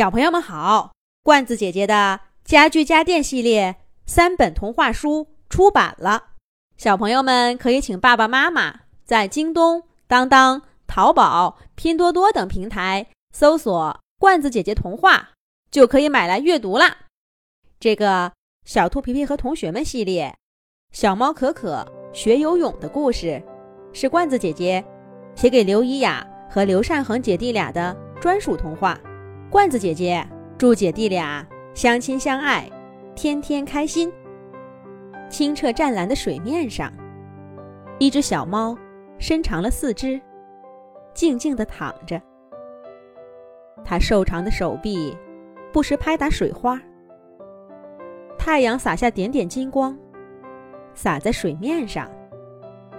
小朋友们好，罐子姐姐的家具家电系列三本童话书出版了，小朋友们可以请爸爸妈妈在京东、当当、淘宝、拼多多等平台搜索“罐子姐姐童话”，就可以买来阅读啦。这个小兔皮皮和同学们系列，小猫可可学游泳的故事，是罐子姐姐写给刘怡雅和刘善恒姐弟俩的专属童话。罐子姐姐祝姐弟俩相亲相爱，天天开心。清澈湛蓝的水面上，一只小猫伸长了四肢，静静地躺着。它瘦长的手臂不时拍打水花。太阳洒下点点金光，洒在水面上，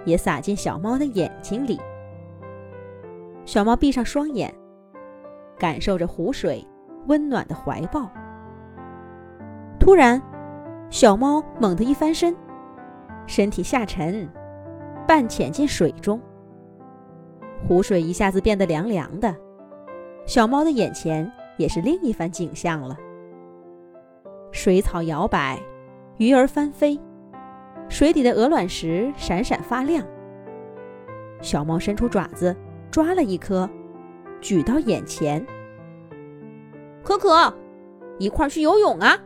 也洒进小猫的眼睛里。小猫闭上双眼。感受着湖水温暖的怀抱。突然，小猫猛地一翻身，身体下沉，半潜进水中。湖水一下子变得凉凉的，小猫的眼前也是另一番景象了。水草摇摆，鱼儿翻飞，水底的鹅卵石闪闪发亮。小猫伸出爪子，抓了一颗。举到眼前，可可，一块儿去游泳啊！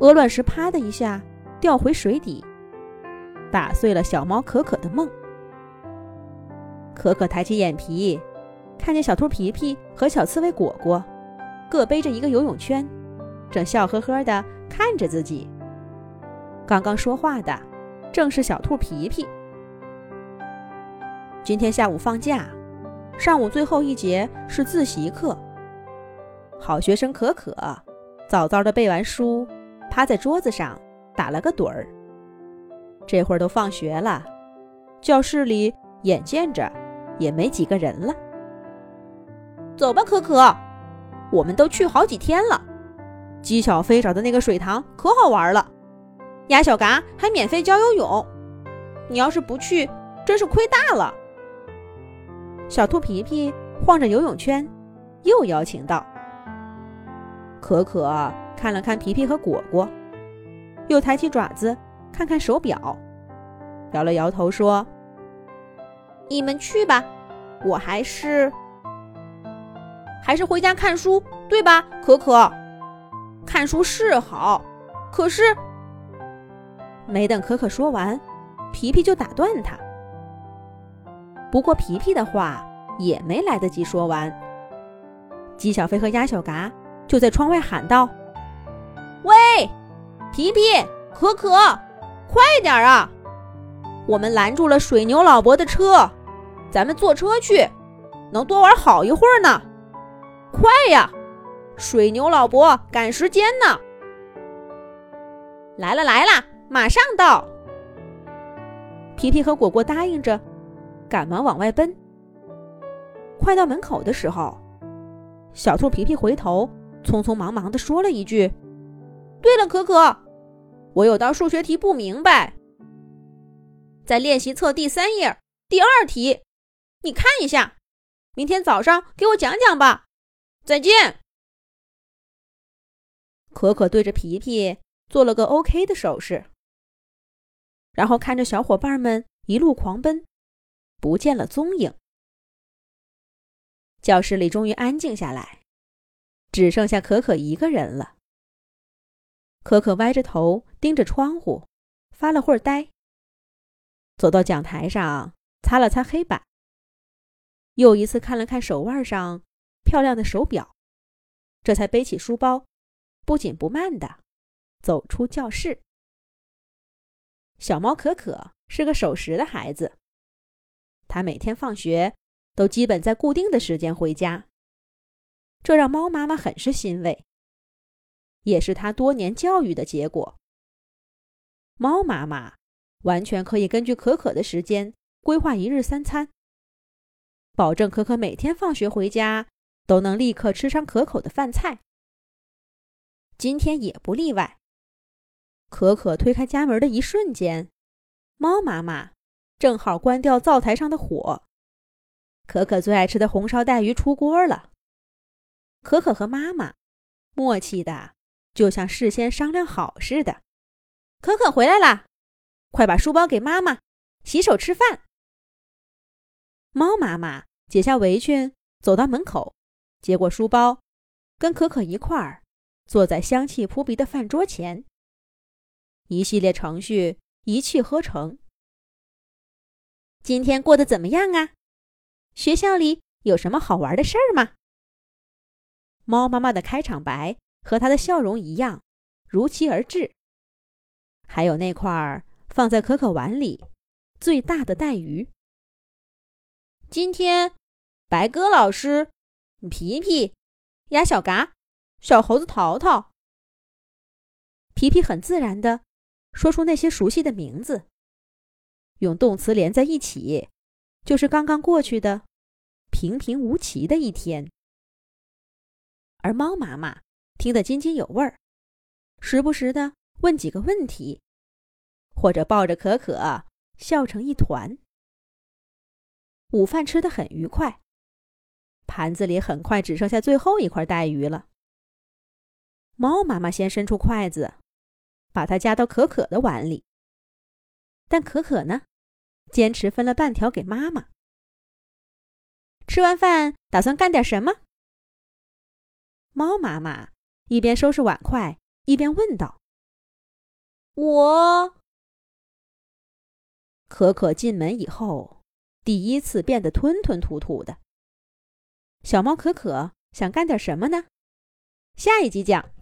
鹅卵石啪的一下掉回水底，打碎了小猫可可的梦。可可抬起眼皮，看见小兔皮皮和小刺猬果果各背着一个游泳圈，正笑呵呵的看着自己。刚刚说话的正是小兔皮皮。今天下午放假。上午最后一节是自习课。好学生可可早早的背完书，趴在桌子上打了个盹儿。这会儿都放学了，教室里眼见着也没几个人了。走吧，可可，我们都去好几天了。鸡小飞找的那个水塘可好玩了，鸭小嘎还免费教游泳。你要是不去，真是亏大了。小兔皮皮晃着游泳圈，又邀请道：“可可看了看皮皮和果果，又抬起爪子看看手表，摇了摇头说：‘你们去吧，我还是还是回家看书，对吧？’可可，看书是好，可是……没等可可说完，皮皮就打断他。”不过皮皮的话也没来得及说完，鸡小飞和鸭小嘎就在窗外喊道：“喂，皮皮、可可，快点啊！我们拦住了水牛老伯的车，咱们坐车去，能多玩好一会儿呢。快呀，水牛老伯赶时间呢！来了来了，马上到。”皮皮和果果答应着。赶忙往外奔。快到门口的时候，小兔皮皮回头，匆匆忙忙地说了一句：“对了，可可，我有道数学题不明白，在练习册第三页第二题，你看一下，明天早上给我讲讲吧。”再见。可可对着皮皮做了个 OK 的手势，然后看着小伙伴们一路狂奔。不见了踪影。教室里终于安静下来，只剩下可可一个人了。可可歪着头盯着窗户，发了会儿呆。走到讲台上，擦了擦黑板，又一次看了看手腕上漂亮的手表，这才背起书包，不紧不慢的走出教室。小猫可可是个守时的孩子。他每天放学都基本在固定的时间回家，这让猫妈妈很是欣慰，也是他多年教育的结果。猫妈妈完全可以根据可可的时间规划一日三餐，保证可可每天放学回家都能立刻吃上可口的饭菜。今天也不例外。可可推开家门的一瞬间，猫妈妈。正好关掉灶台上的火，可可最爱吃的红烧带鱼出锅了。可可和妈妈默契的，就像事先商量好似的。可可回来啦，快把书包给妈妈，洗手吃饭。猫妈妈解下围裙，走到门口，接过书包，跟可可一块儿坐在香气扑鼻的饭桌前。一系列程序一气呵成。今天过得怎么样啊？学校里有什么好玩的事儿吗？猫妈妈的开场白和她的笑容一样，如期而至。还有那块儿放在可可碗里最大的带鱼。今天，白鸽老师、皮皮、鸭小嘎、小猴子淘淘，皮皮很自然的说出那些熟悉的名字，用动词连在一起，就是刚刚过去的平平无奇的一天。而猫妈妈听得津津有味儿，时不时的问几个问题，或者抱着可可笑成一团。午饭吃得很愉快，盘子里很快只剩下最后一块带鱼了。猫妈妈先伸出筷子，把它夹到可可的碗里，但可可呢，坚持分了半条给妈妈。吃完饭打算干点什么？猫妈妈一边收拾碗筷，一边问道：“我。”可可进门以后。第一次变得吞吞吐吐的，小猫可可想干点什么呢？下一集讲。